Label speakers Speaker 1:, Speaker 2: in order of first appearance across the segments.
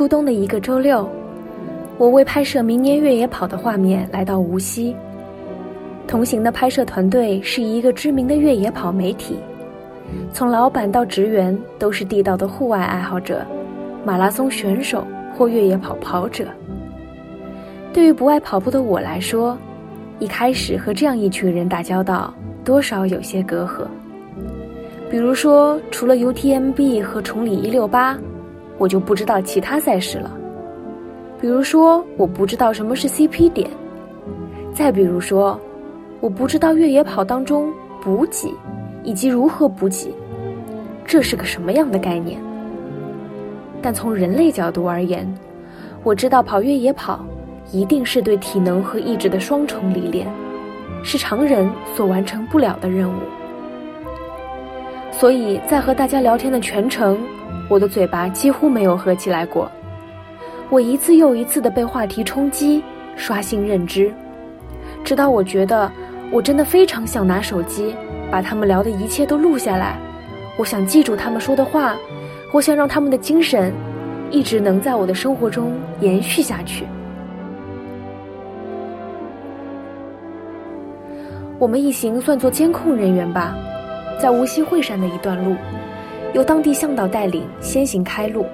Speaker 1: 初冬的一个周六，我为拍摄明年越野跑的画面来到无锡。同行的拍摄团队是一个知名的越野跑媒体，从老板到职员都是地道的户外爱好者、马拉松选手或越野跑跑者。对于不爱跑步的我来说，一开始和这样一群人打交道，多少有些隔阂。比如说，除了 UTMB 和崇礼一六八。我就不知道其他赛事了，比如说我不知道什么是 CP 点，再比如说，我不知道越野跑当中补给以及如何补给，这是个什么样的概念？但从人类角度而言，我知道跑越野跑一定是对体能和意志的双重历练，是常人所完成不了的任务。所以在和大家聊天的全程。我的嘴巴几乎没有合起来过，我一次又一次的被话题冲击，刷新认知，直到我觉得我真的非常想拿手机把他们聊的一切都录下来，我想记住他们说的话，我想让他们的精神一直能在我的生活中延续下去。我们一行算作监控人员吧，在无锡惠山的一段路。由当地向导带领先行开路，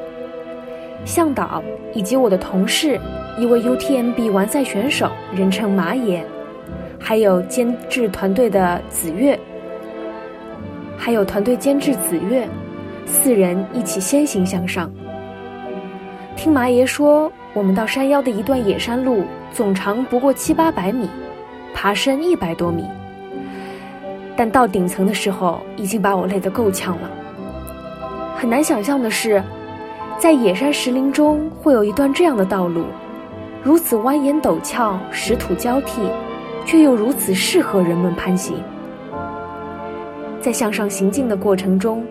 Speaker 1: 向导以及我的同事，一位 UTMB 完赛选手，人称马爷，还有监制团队的子月，还有团队监制子月，四人一起先行向上。听麻爷说，我们到山腰的一段野山路，总长不过七八百米，爬升一百多米，但到顶层的时候，已经把我累得够呛了。很难想象的是，在野山石林中会有一段这样的道路，如此蜿蜒陡峭，石土交替，却又如此适合人们攀行。在向上行进的过程中，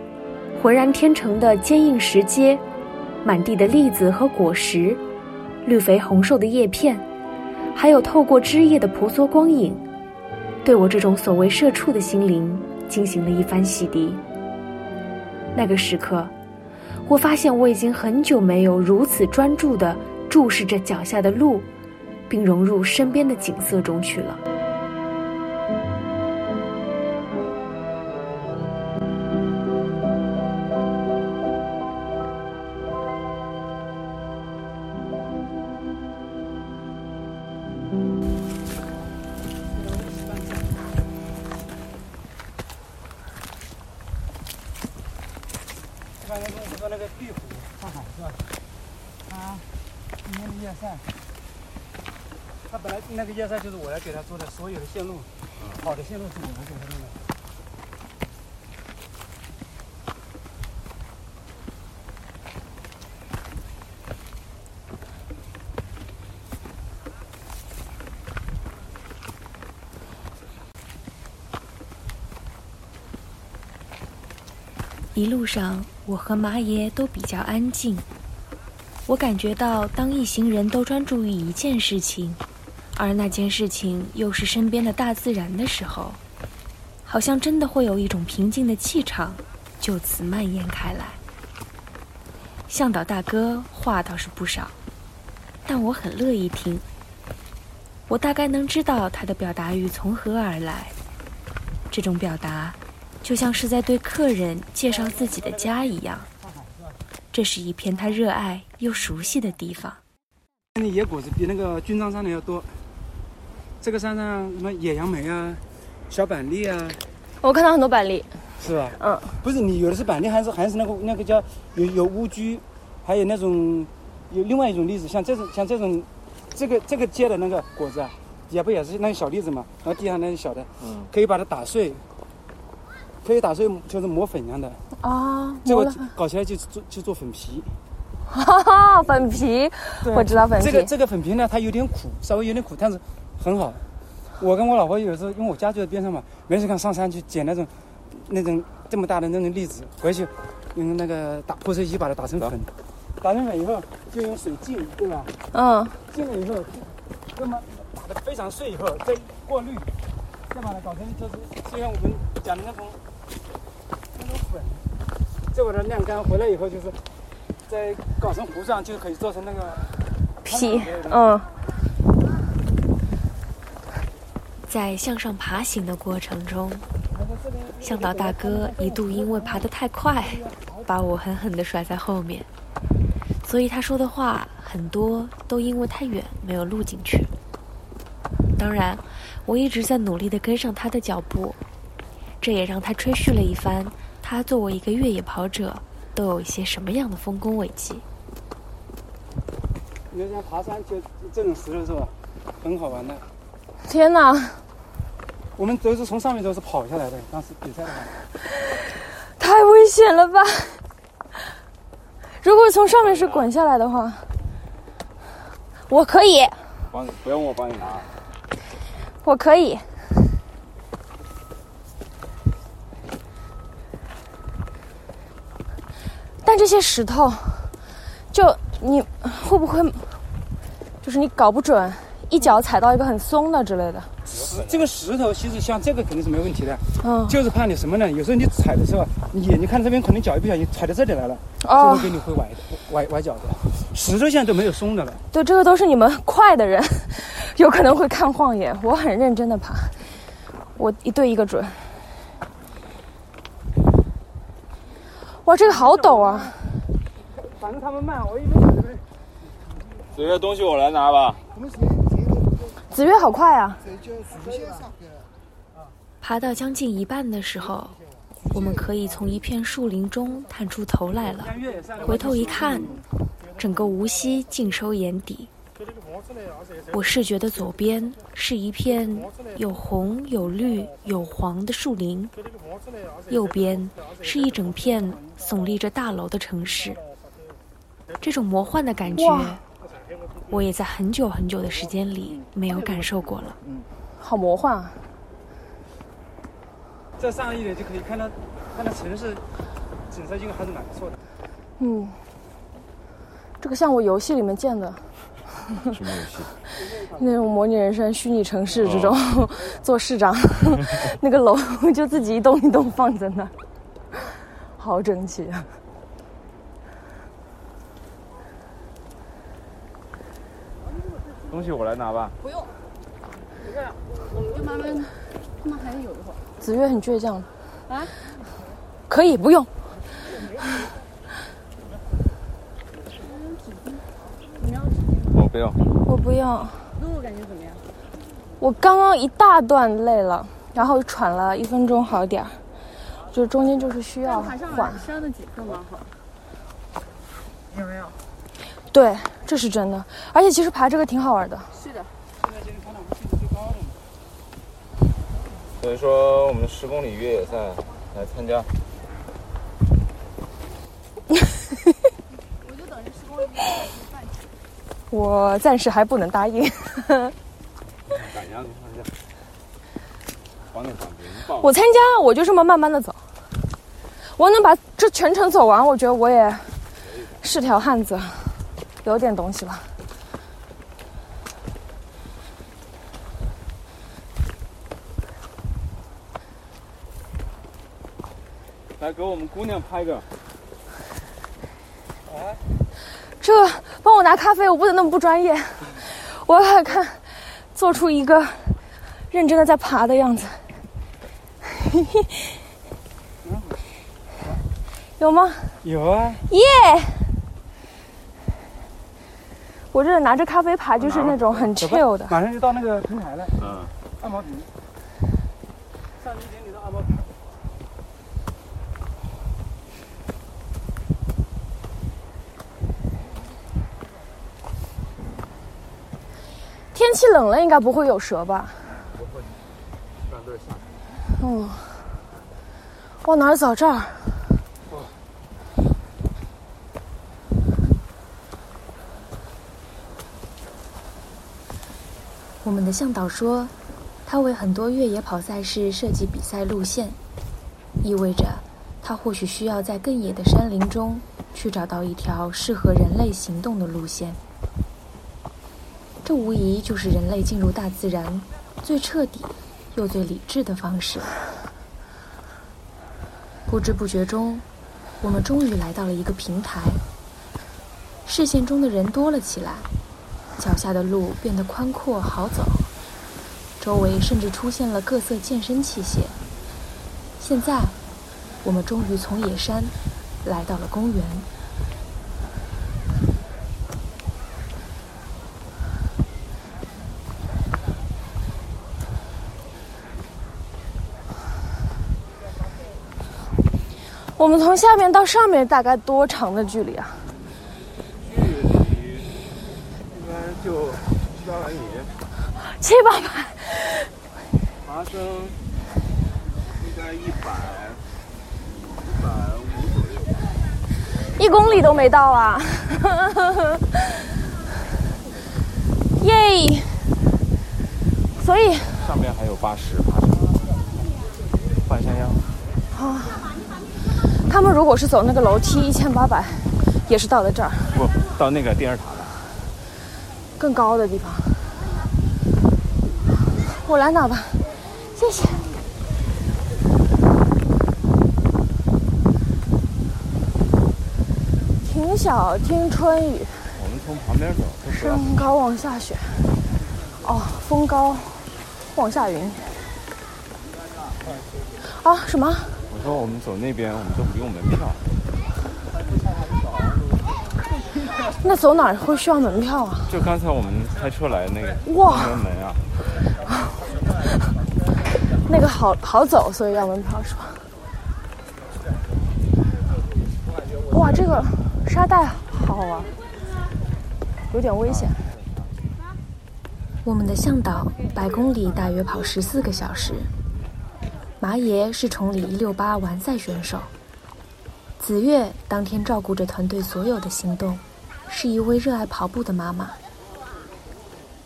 Speaker 1: 浑然天成的坚硬石阶，满地的栗子和果实，绿肥红瘦的叶片，还有透过枝叶的婆娑光影，对我这种所谓社畜的心灵进行了一番洗涤。那个时刻，我发现我已经很久没有如此专注地注视着脚下的路，并融入身边的景色中去了。
Speaker 2: 那个叶塞就是我来给他做的，所有的线路，好的线路是我来给他弄的。
Speaker 1: 一路上，我和马爷都比较安静。我感觉到，当一行人都专注于一件事情。而那件事情又是身边的大自然的时候，好像真的会有一种平静的气场就此蔓延开来。向导大哥话倒是不少，但我很乐意听。我大概能知道他的表达欲从何而来。这种表达，就像是在对客人介绍自己的家一样。这是一片他热爱又熟悉的地方。
Speaker 2: 那野果子比那个军章山的要多。这个山上什么野杨梅啊，小板栗啊，
Speaker 3: 我看到很多板栗，
Speaker 2: 是吧？
Speaker 3: 嗯，
Speaker 2: 不是你有的是板栗，还是还是那个那个叫有有乌菊，还有那种有另外一种栗子，像这种像这种这个这个结的那个果子啊，也不也是那个小栗子嘛？然后地上那些小的，嗯，可以把它打碎，可以打碎就是磨粉一样的。
Speaker 3: 啊，
Speaker 2: 这个搞起来就做就做粉皮，
Speaker 4: 哈哈，粉皮，我知道粉皮。
Speaker 2: 这个这个粉皮呢，它有点苦，稍微有点苦，但是很好。我跟我老婆有时候，因为我家就在边上嘛，没事干上山去捡那种那种这么大的那种栗子，回去用那个打破碎机把它打成粉，打成粉以后就用水浸，对吧？
Speaker 4: 嗯，
Speaker 2: 浸了以后，那么打得非常碎以后，再过滤，再把它搞成就是就像我们讲的那种那种粉，再把它晾干，回来以后就是再搞成糊状，就可以做成那个
Speaker 4: 皮，
Speaker 2: 嗯。
Speaker 4: 嗯。在向上爬行的过程中，向导大哥一度因为爬得太快，把我狠狠地甩在后面，所以他说的话很多都因为太远没有录进去。当然，我一直在努力地跟上他的脚步，这也让他吹嘘了一番他作为一个越野跑者都有一些什么样的丰功伟绩。
Speaker 2: 你要像爬山就这种石头是吧？很好玩的。
Speaker 4: 天哪！
Speaker 2: 我们都是从上面都是跑下来的，当时比赛的话。
Speaker 4: 太危险了吧！如果从上面是滚下来的话，我可以，
Speaker 5: 帮你，不用我帮你拿。
Speaker 4: 我可以。但这些石头，就你会不会，就是你搞不准，一脚踩到一个很松的之类的？
Speaker 2: 石这个石头其实像这个肯定是没问题的，
Speaker 4: 嗯，
Speaker 2: 就是怕你什么呢？有时候你踩的时候，你眼睛看这边，可能脚一不小心踩到这里来了，就
Speaker 4: 哦
Speaker 2: 会，给你会崴崴崴脚的。石头现在都没有松的了，
Speaker 4: 对，这个都是你们快的人，有可能会看晃眼。我很认真的爬，我一对一个准。哇，这个好陡啊！
Speaker 2: 反正他们慢，我一边踩这边。
Speaker 5: 子越东西我来拿吧。
Speaker 4: 子越好快啊！爬到将近一半的时候，我们可以从一片树林中探出头来了。回头一看，整个无锡尽收眼底。我视觉的左边是一片有红、有绿、有黄的树林，右边是一整片耸立着大楼的城市。这种魔幻的感觉，我也在很久很久的时间里没有感受过了。嗯好魔幻啊！
Speaker 2: 再上一点就可以看到，看到城市景色，就还是蛮不错的。
Speaker 4: 嗯，这个像我游戏里面建的
Speaker 5: 什么游戏？
Speaker 4: 那种模拟人生、虚拟城市这种，做市长，那个楼就自己一栋一栋放在那儿，好整齐啊！
Speaker 5: 东西我来拿吧不用。
Speaker 4: 子越很倔强啊，可以不用。
Speaker 5: 我不要。
Speaker 4: 我不要。路感觉怎么样？我刚刚一大段累了，然后喘了一分钟好点儿，就中间就是需要缓。
Speaker 6: 山的景色蛮好。有没有？
Speaker 4: 对，这是真的，而且其实爬这个挺好玩的。
Speaker 6: 是的。
Speaker 5: 所以说我们十公里越野赛来参加。
Speaker 6: 我就等着十公里越野赛去。
Speaker 4: 我暂时还不能答应。我参加，我就这么慢慢的走。我能把这全程走完，我觉得我也是条汉子，有点东西吧。
Speaker 5: 来给我们姑娘拍个。
Speaker 4: 哎这帮我拿咖啡，我不能那么不专业，我要看做出一个认真的在爬的样子。有吗？
Speaker 2: 有啊，
Speaker 4: 耶！我这拿着咖啡爬就是那种很 chill 的。
Speaker 2: 马上就到那个平台了，
Speaker 5: 嗯。
Speaker 2: 按摩坪。上一点你的按摩坪。
Speaker 4: 天气冷了，应该不会有蛇吧？
Speaker 5: 相对少。
Speaker 4: 嗯。往哪儿走？这儿。
Speaker 1: 我们的向导说，他为很多越野跑赛事设计比赛路线，意味着他或许需要在更野的山林中去找到一条适合人类行动的路线。这无疑就是人类进入大自然最彻底又最理智的方式。不知不觉中，我们终于来到了一个平台，视线中的人多了起来。脚下的路变得宽阔好走，周围甚至出现了各色健身器械。现在，我们终于从野山来到了公园。
Speaker 4: 我们从下面到上面大概多长的距离啊？
Speaker 3: 距离应该就七八百米，
Speaker 4: 七八百。
Speaker 3: 爬升应该一百一百五左右。
Speaker 4: 一公里都没到啊！耶！所以
Speaker 3: 上面还有八十爬升，半山腰啊。
Speaker 4: 他们如果是走那个楼梯一千八百，也是到了这儿
Speaker 3: 不到那个电视塔了。
Speaker 4: 更高的地方。我来拿吧，谢谢。听小听春雨，
Speaker 3: 我们从旁边走，都不要
Speaker 4: 山高往下雪。哦，风高往下云。啊，什么？
Speaker 3: 我说我们走那边，我们都不用门票。
Speaker 4: 那走哪儿会需要门票啊？
Speaker 3: 就刚才我们开车来那个
Speaker 4: 哇
Speaker 3: 门啊，
Speaker 4: 那个好好走，所以要门票是吧？哇，这个沙袋好好玩，有点危险。
Speaker 1: 我们的向导百公里大约跑十四个小时。麻爷是崇礼一六八完赛选手，子月当天照顾着团队所有的行动，是一位热爱跑步的妈妈。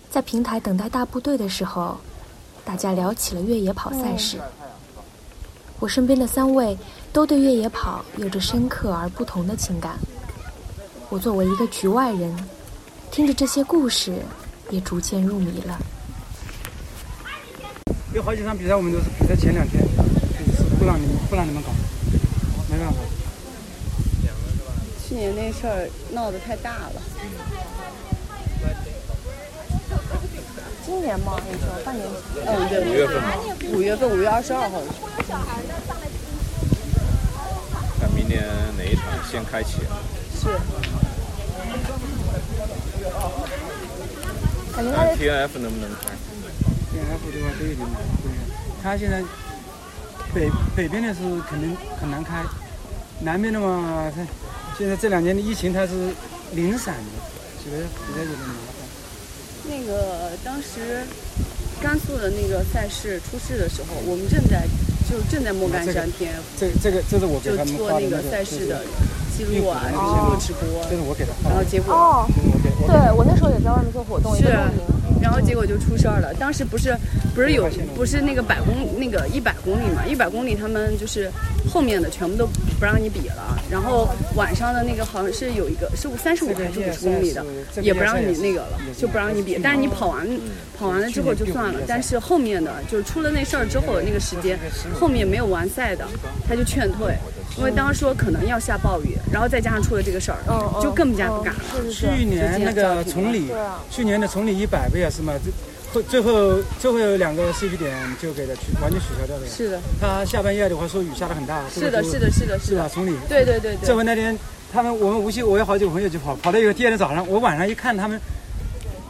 Speaker 1: 在平台等待大部队的时候，大家聊起了越野跑赛事。我身边的三位都对越野跑有着深刻而不同的情感。我作为一个局外人，听着这些故事，也逐渐入迷了。
Speaker 2: 有好几场比赛，我们都是比赛前两天，不让你们不让你们搞，没办法。
Speaker 6: 去年那事儿闹得太大了，
Speaker 4: 今年吗？你说半年前？
Speaker 6: 嗯，对，
Speaker 3: 五月份嘛，
Speaker 6: 五月份五月二十二号
Speaker 3: 看明年哪一场先开启。
Speaker 6: 是
Speaker 4: 感觉他
Speaker 3: T N F 能不能开。
Speaker 2: 他现在北北边的是肯定很难开，南边的嘛，它现在这两年的疫情它是零散的，觉得比较有点麻烦。
Speaker 6: 那个当时甘肃的那个赛事出事的时候，我们正在就正在莫干山 F
Speaker 2: 这这个这是我给他们
Speaker 6: 做那个赛事的记录啊，然后做直播，
Speaker 2: 这是我给他
Speaker 6: 然后结果
Speaker 4: 哦，对我那时候也在外面做活动，也
Speaker 6: 是
Speaker 4: 在露营。
Speaker 6: 然后结果就出事儿了。当时不是不是有不是那个百公那个一百公里嘛？一百公里他们就是后面的全部都不让你比了。然后晚上的那个好像是有一个是三十五还是五十公里的，也不让你那个了，就不让你比。但是你跑完跑完了之后就算了。但是后面的就是出了那事儿之后的那个时间，后面没有完赛的，他就劝退。因为当时说可能要下暴雨，然后再加上出了这个事儿就更加不敢了。
Speaker 2: 去年那个崇礼去年的崇礼一百不也是嘛？最后最后最后有两个 CP 点就给他取完全取消掉了。
Speaker 6: 是的，
Speaker 2: 他下半夜的话说雨下的很大，
Speaker 6: 是的，是的，是的，
Speaker 2: 是吧？崇礼。
Speaker 6: 对对对
Speaker 2: 这
Speaker 6: 对。
Speaker 2: 回那天他们我们无锡我有好几个朋友去跑，跑到以后第二天早上我晚上一看他们，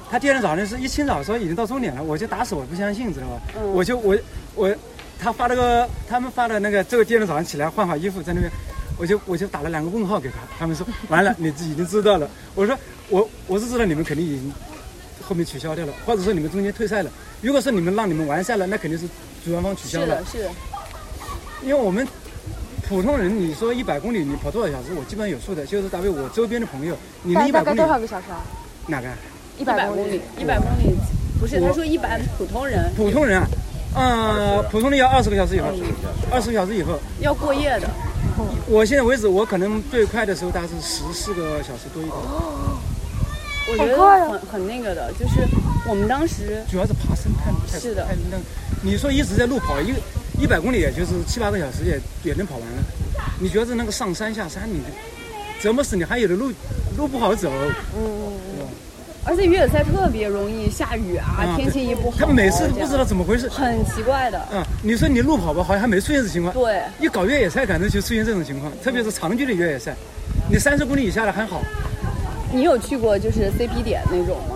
Speaker 2: 他第二天早上是一清早说已经到终点了，我就打死我不相信，知道吧？
Speaker 6: 嗯
Speaker 2: 我就我我他发了个他们发的那个这个第二天早上起来换好衣服在那边。我就我就打了两个问号给他，他们说 完了，你已经知道了。我说我我是知道你们肯定已经后面取消掉了，或者说你们中间退赛了。如果说你们让你们完赛了，那肯定是主办方取消了
Speaker 6: 是的，。是的，
Speaker 2: 因为我们普通人，你说一百公里你跑多少小时，我基本上有数的。就是大概我周边的朋友，你们一百公里
Speaker 4: 多少个小时啊？
Speaker 2: 哪个啊？
Speaker 4: 一
Speaker 6: 一百
Speaker 4: 公
Speaker 6: 公里，一百公里不是，他说一百普通人
Speaker 2: 普通人啊，呃，普通的要二十个小时以后，二十个小时。以后，
Speaker 6: 要过夜的。
Speaker 2: 我现在为止，我可能最快的时候大概是十四个小时多一点，
Speaker 6: 我觉得
Speaker 4: 好快啊。
Speaker 6: 很很那个的，就是我们当时
Speaker 2: 主要是爬山太太
Speaker 6: 是的。
Speaker 2: 太那，你说一直在路跑一个一百公里，也就是七八个小时也也能跑完了。你觉得那个上山下山，你折磨死你，还有的路路不好走，
Speaker 6: 而且越野赛特别容易下雨啊，
Speaker 2: 啊
Speaker 6: 天气一不好，
Speaker 2: 他们每次
Speaker 6: 都
Speaker 2: 不知道怎么回事。
Speaker 6: 很奇怪的。
Speaker 2: 嗯，你说你路跑吧，好像还没出现这情况。
Speaker 6: 对，
Speaker 2: 一搞越野赛，感觉就出现这种情况，特别是长距离越野赛，你三十公里以下的还好，
Speaker 6: 你有去过就是 CP 点那种吗？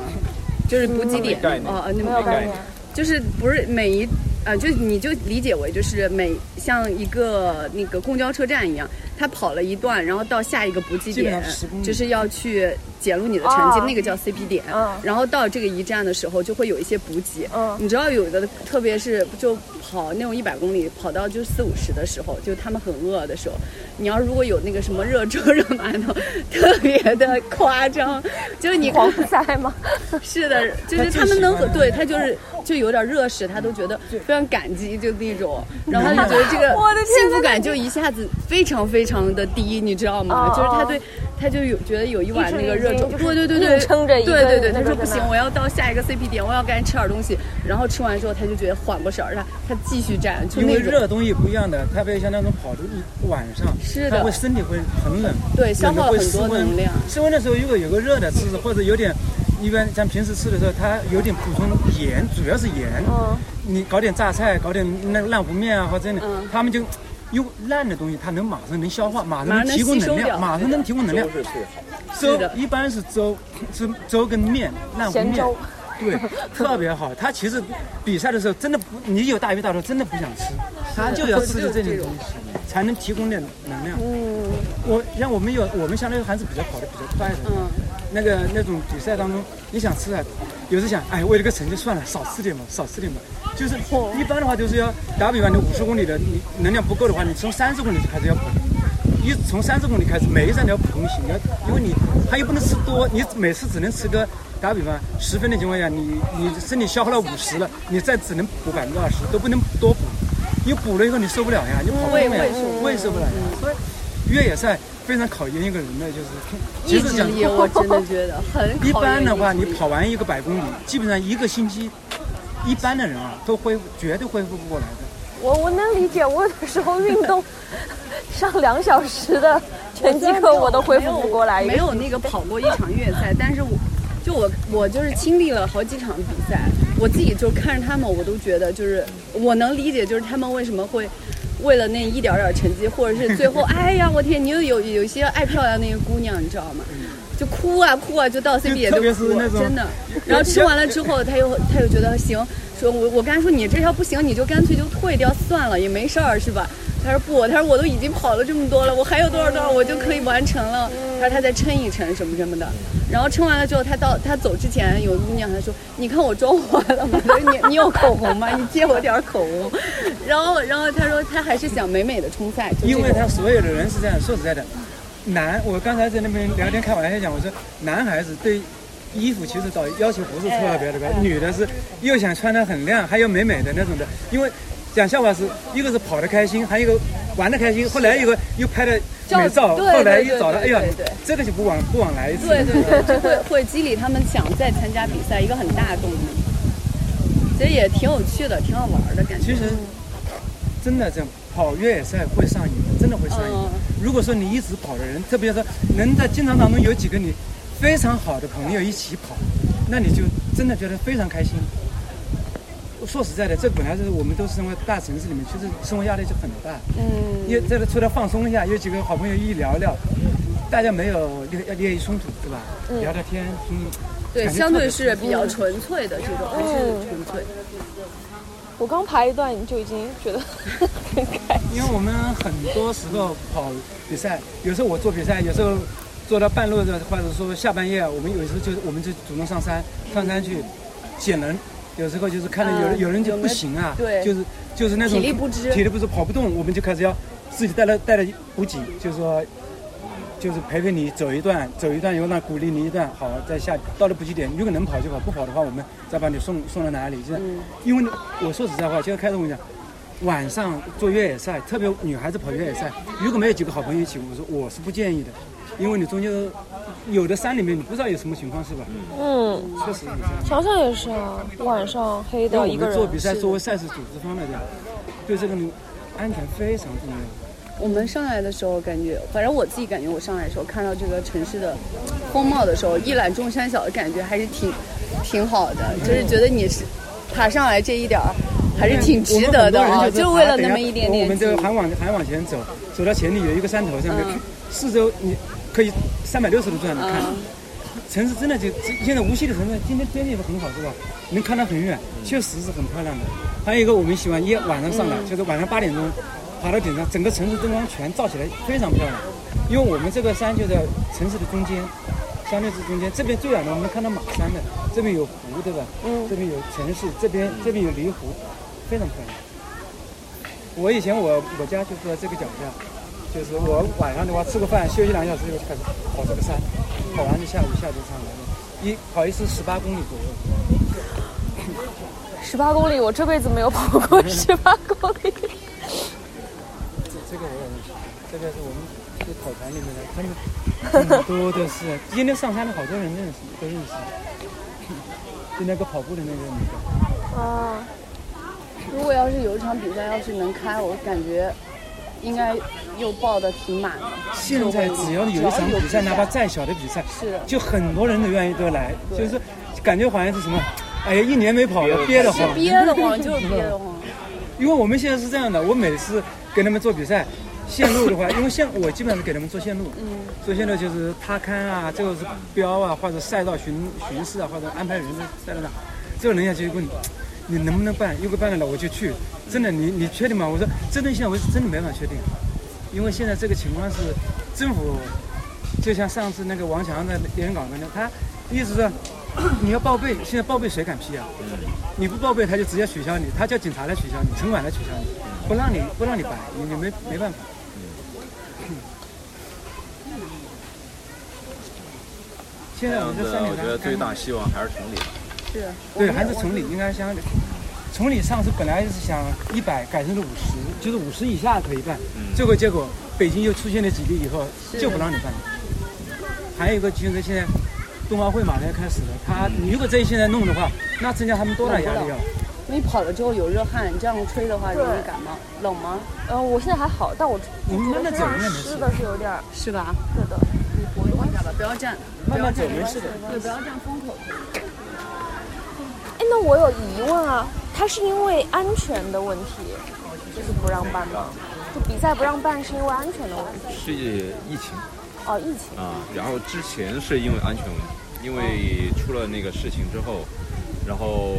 Speaker 6: 就是补给点
Speaker 3: 没概念
Speaker 6: 啊，那
Speaker 4: 没有概念。
Speaker 6: 就是不是每一啊，就你就理解为就是每像一个那个公交车站一样，他跑了一段，然后到下一个补给点
Speaker 2: 上10公里
Speaker 6: 就是要去检录你的成绩，
Speaker 4: 啊
Speaker 6: 那个叫 CP 点。
Speaker 4: 嗯
Speaker 6: 然后到这个一站的时候，就会有一些补给。
Speaker 4: 嗯
Speaker 6: 你知道有的，特别是就跑那种一百公里，跑到就四五十的时候，就他们很饿的时候，你要如果有那个什么热粥、热馒头，特别的夸张，就是你
Speaker 4: 黄塞吗？
Speaker 6: 是的，就是他们能对他就是就有点热食，他都觉得非常感激，就那种，然后他就觉得这个幸福感就一下子非常非常的低，你知道吗？
Speaker 4: 哦
Speaker 6: 就是他对。他就有觉得有一碗那个热粥，对对对对，
Speaker 4: 硬撑着一个
Speaker 6: 对对对，他说不行，我要到下一个 CP 点，我要赶紧吃点东西。然后吃完之后，他就觉得缓过神儿来，他继续站，就
Speaker 2: 因为热东西不一样的，特别像那种跑的晚上，
Speaker 6: 是的
Speaker 2: 它会身体会很冷，
Speaker 6: 对消耗了很多
Speaker 2: 冷的会失温
Speaker 6: 能量
Speaker 2: 失温的时候，如果有个热的吃，或者有点，一般像平时吃的时候，它有点补充盐，主要是盐。
Speaker 4: 嗯
Speaker 2: 你搞点榨菜，搞点那个烂糊面啊，或者那
Speaker 6: 嗯
Speaker 2: 他们就。有烂的东西，它能马上能消化，马上
Speaker 6: 能
Speaker 2: 能提供能量，马上能提供能量
Speaker 3: 都。是最好。
Speaker 2: 粥一般是粥，是粥跟面，烂糊面，对，特别好。他其实比赛的时候真的不，你有大鱼大肉真的不想吃，他就要吃的这种东西，才能提供点能量。
Speaker 4: 嗯，
Speaker 2: 我像我们有，我们相对还是比较跑得比较快的。
Speaker 6: 嗯，
Speaker 2: 那个那种比赛当中，你想吃啊，有时想，哎，为了个成绩算了，少吃点嘛，少吃点嘛。就是一般的话，就是要打比方，你五十公里的，你能量不够的话，你从三十公里就开始要补。你从三十公里开始，每一站都要补东西，你要，因为你它又不能吃多，你每次只能吃个打比方十分的情况下，你你身体消耗了五十了，你再只能补百分之二十，都不能多补。你补了以后你受不了呀，你跑不动呀
Speaker 6: 胃胃受，
Speaker 2: 胃受不了呀。所以越野赛非常考验一个人的，就是其
Speaker 6: 意
Speaker 2: 实讲
Speaker 6: 志力，我真的觉得很
Speaker 2: 一般的话，你跑完一个百公里，基本上一个星期，一般的人啊都恢复，绝对恢复不过来的。
Speaker 4: 我我能理解，我有的时候运动 上两小时的拳击课我都恢复不过来。
Speaker 6: 没有那个跑过一场越野赛，但是我就我我就是经历了好几场比赛，我自己就看着他们，我都觉得就是我能理解，就是他们为什么会。为了那一点点成绩，或者是最后，哎呀，我天，你又有有一些爱漂亮那些姑娘，你知道吗？就哭啊哭啊，就到
Speaker 2: 别
Speaker 6: 就哭真的。然后吃完了之后，他又他又觉得行，说我我刚才说你这条不行，你就干脆就退掉算了，也没事儿是吧？他说不，他说我都已经跑了这么多了，我还有多少多少我就可以完成了。他说他再撑一撑什么什么的。然后撑完了之后，他到他走之前，有姑娘他说：“你看我妆花了吗？他 说你你有口红吗？你借我点儿口红。”然后然后他说他还是想美美的冲赛，
Speaker 2: 因为他所有的人是这样，说实在的，男，我刚才在那边聊天开玩笑讲，我说男孩子对衣服其实倒要求不是特别的高，女的是又想穿的很亮，还有美美的那种的，因为讲笑话是一个是跑得开心，还有一个玩得开心，后来一个又拍了美照，后来又找到，哎呀这个就不往不往来一次。
Speaker 6: 对对对，就会会激励他们想再参加比赛一个很大的动力。其实也挺有趣的，挺好玩的感觉。
Speaker 2: 其实真的这样跑越野赛会上瘾的，真的会上瘾。
Speaker 6: 嗯
Speaker 2: 如果说你一直跑的人，特别是能在经常当中有几个你非常好的朋友一起跑，那你就真的觉得非常开心。说实在的，这本来是我们都是生活在大城市里面，其实生活压力就很大。
Speaker 6: 嗯，
Speaker 2: 因为这个出来放松一下，有几个好朋友一聊聊，大家没有利利益冲突，对吧？聊聊天，嗯，
Speaker 6: 对，相对是比较纯粹的这种，还是纯粹。
Speaker 4: 我刚爬一段就已经觉得 很开心。
Speaker 2: 因为我们很多时候跑比赛，有时候我做比赛，有时候做到半路的，或者说下半夜，我们有时候就我们就主动上山，上山去捡人。有时候就是看到有人、
Speaker 6: 嗯
Speaker 2: 有人就不行啊，
Speaker 6: 对。
Speaker 2: 就是就是那种
Speaker 6: 体力不支。
Speaker 2: 体力不支跑不动，我们就开始要自己带了带了补给，就是说就是陪陪你走一段，走一段以后呢，鼓励你一段，好，再下到了补给点，如果能跑就跑，不跑的话，我们再把你送送到哪里。就是，因为我说实在话，就像开始我讲，晚上做越野赛，特别女孩子跑越野赛，如果没有几个好朋友一起，我说我是不建议的，因为你中间有的山里面你不知道有什么情况，是吧？
Speaker 4: 嗯，
Speaker 2: 确实是这样。
Speaker 4: 想想也是啊，晚上黑的一个人
Speaker 2: 们做比赛，作为赛事组织方来讲，对这个安全非常重要。
Speaker 6: 我们上来的时候，感觉，反正我自己感觉，我上来的时候看到这个城市的风貌的时候，一览众山小的感觉还是挺挺好的，就是觉得你是爬上来这一点儿，还是挺值得的啊，就为了那么一点点
Speaker 2: 我们
Speaker 6: 就
Speaker 2: 还往还往前走，走到前面有一个山头上面，四周你可以三百六十度这样的看。
Speaker 6: 嗯
Speaker 2: 城市真的就现在无锡的城市，今天天气也很好，是吧？能看到很远，确实是很漂亮的。还有一个我们喜欢夜晚上上来，就是晚上八点钟爬到顶上，整个城市灯光全照起来，非常漂亮。因为我们这个山就在城市的中间，相对是中间。这边最远的我们能看到马山的，这边有湖，对吧？嗯。这边有城市，这边这边有离湖，非常漂亮。我以前我我家就住在这个脚下，就是我晚上的话吃个饭休息两个小时就开始跑这个山，跑完就下午下就上来了，一跑一次十八公里左右。
Speaker 4: 十八公里，我这辈子没有跑过 十八公里。
Speaker 2: 这这个我也认识，这个是我们去跑团里面的，他们很多的是今天上山的好多人认识，都认识。就那个跑步的那个女的，
Speaker 4: 啊，
Speaker 6: 如果要是有一场比赛要是能开，我感觉应该又报的挺满的。
Speaker 2: 现在只要有一场比赛，哪怕再小的比赛，
Speaker 6: 是
Speaker 2: 就很多人都愿意都来，就是感觉好像是什么，哎呀，一年没跑了，憋得慌，
Speaker 6: 憋得慌，就是憋得慌。
Speaker 2: 因为我们现在是这样的，我每次跟他们做比赛，线路的话，因为线我基本上是给他们做线路，嗯，做线路就是踏勘啊，这个是标啊，或者赛道巡巡视啊，或者安排人在赛道上，这个人家就问你，你能不能办？如果办得了我就去，真的你你确定吗？我说真的现在我是真的没法确定，因为现在这个情况是政府，就像上次那个王强的连云港的，他意思是你要报备，现在报备谁敢批啊？你不报备，他就直接取消你，他叫警察来取消你，城管来取消你，不让你不让你摆，你你没没办法。现在我们
Speaker 3: 这
Speaker 2: 三点
Speaker 3: 我觉得最大希望还是崇礼。
Speaker 6: 是，
Speaker 2: 对，还是城里应该相崇礼上次本来是想一百改成了五十，就是五十以下可以办，最后结果北京又出现了几例以后就不让你办了。还有一个就是现在冬奥会马上要开始了，他你如果这现在弄的话，那增加他们多大压力啊？
Speaker 6: 你跑了之后有热汗，你这样吹的话容易感冒。冷吗？
Speaker 4: 呃，我现在还好，但我
Speaker 2: 我们慢慢走应该没事
Speaker 4: 湿的是有点儿，
Speaker 6: 是吧？
Speaker 4: 对的。
Speaker 6: 你活动一下吧，不要站，
Speaker 2: 慢慢走没事的。
Speaker 6: 对，不要站风口。
Speaker 4: 哎，那我有疑问啊，他是因为安全的问题，就是不让办吗？就比赛不让办是因为安全的问题？
Speaker 5: 是疫情
Speaker 4: 哦，疫情。
Speaker 5: 啊，然后之前是因为安全问题，因为出了那个事情之后，然后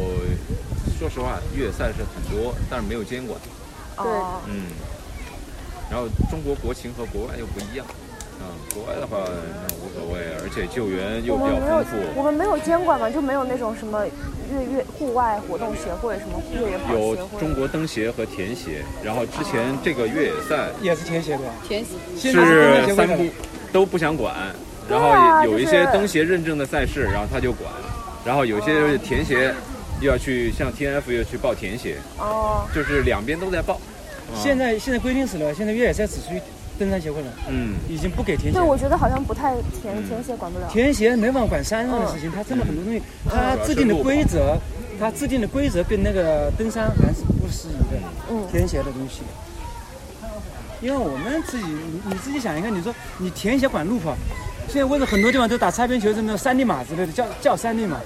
Speaker 5: 说实话，越野赛事很多，但是没有监管，
Speaker 4: 对，
Speaker 5: 嗯，然后中国国情和国外又不一样，啊，国外的话那无所谓，而且救援又比较
Speaker 4: 我们没有
Speaker 5: 丰富，
Speaker 4: 我们没有监管嘛，就没有那种什么越越户外活动协会，什么越野跑
Speaker 5: 有
Speaker 4: 协会。
Speaker 5: 中国登协和田协，然后之前这个越野赛。
Speaker 2: 也是田协的，
Speaker 6: 填
Speaker 2: 现在是
Speaker 5: 是
Speaker 2: 跟协会的
Speaker 5: 三不都不想管，然后有一些登协认证的赛事，然后他就管，然后有些田协又要去向 T N F 又去报田协，
Speaker 4: 哦，
Speaker 5: 就是两边都在报。啊。
Speaker 2: 现在现在规定死了，现在越野赛只属于登山协会了，
Speaker 5: 嗯，
Speaker 2: 已经不给填写。
Speaker 4: 对，我觉得好像不太填填写管不了。
Speaker 2: 田协没办法管山上的事情，他真的很多东西，他制定的规则，他制定的规则跟那个登山还是不适宜的。
Speaker 4: 嗯。
Speaker 2: 田协的东西，因为我们自己，你你自己想一看，你说你田协管路跑，现在为什么很多地方都打擦边球，什么三地马之类的，叫叫三地马。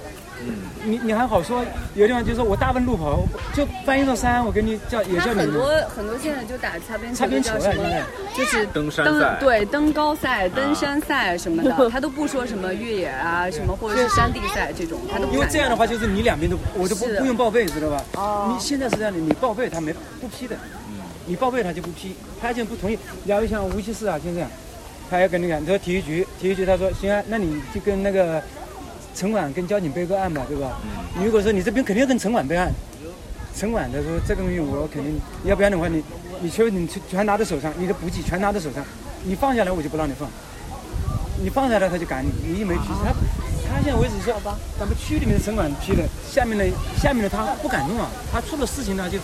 Speaker 5: 嗯，
Speaker 2: 你你还好说，有的地方就说我大奔路跑，就翻一座山，我给你叫也叫你
Speaker 6: 很多很多现在就打擦边球，
Speaker 2: 擦边球啊，
Speaker 6: 叫什么
Speaker 2: 现在？
Speaker 6: 就是
Speaker 5: 登山
Speaker 6: 对登高赛、登山赛什么的，他都不说什么越野啊什么或者是山地赛这种，他都不
Speaker 2: 因为这样的话，就是你两边都我都不不用报备，知道吧？
Speaker 4: 哦
Speaker 2: 你现在是这样的，你报备他没不批的，你报备他就不批，他就不同意。然后像无锡市啊，就这样，他要跟你讲，你说体育局，体育局他说行啊，那你就跟那个城管跟交警备个案吧，对吧？你如果说你这边肯定要跟城管备案，城管他说这个东西我肯定，要不然的话你你全你全全拿在手上，你的补给全拿在手上，你放下来我就不让你放。你放下来他就赶，你你没脾气，他他现在为止是咱们区里面的城管批的，下面的下面的他不敢弄啊，他出了事情呢就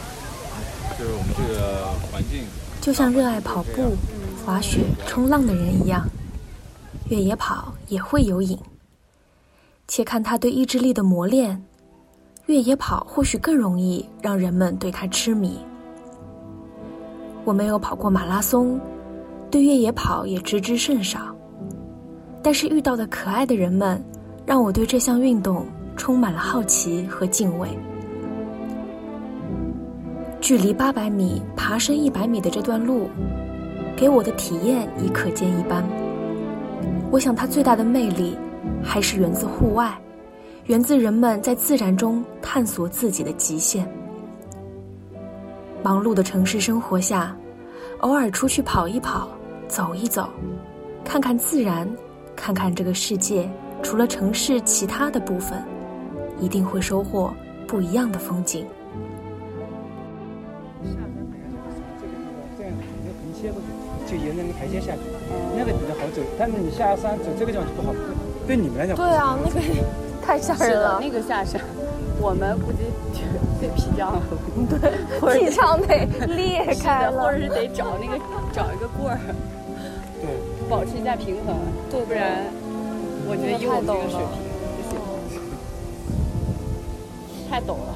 Speaker 5: 就是我们这个环境，
Speaker 1: 就像热爱跑步、滑雪、冲浪的人一样，越野跑也会有瘾。且看他对意志力的磨练，越野跑或许更容易让人们对他痴迷。我没有跑过马拉松，对越野跑也知之甚少，但是遇到的可爱的人们，让我对这项运动充满了好奇和敬畏。距离八百米爬升一百米的这段路，给我的体验已可见一斑。我想它最大的魅力，还是源自户外，源自人们在自然中探索自己的极限。忙碌的城市生活下，偶尔出去跑一跑，走一走，看看自然，看看这个世界，除了城市其他的部分，一定会收获不一样的风景。
Speaker 2: 这样你横切过去，就沿着那个台阶下去，那个比较好走。但是你下山走这个地方就不好，对你们来讲。
Speaker 4: 对啊，那个太吓人了，
Speaker 6: 那个下山，我们估计得皮缰，
Speaker 4: 对，体场得裂开了，
Speaker 6: 或者是得找那个找一个棍儿，
Speaker 2: 对，
Speaker 6: 保持一下平衡，
Speaker 4: 对，
Speaker 6: 不然我觉得以我们这个水平不行，太陡了。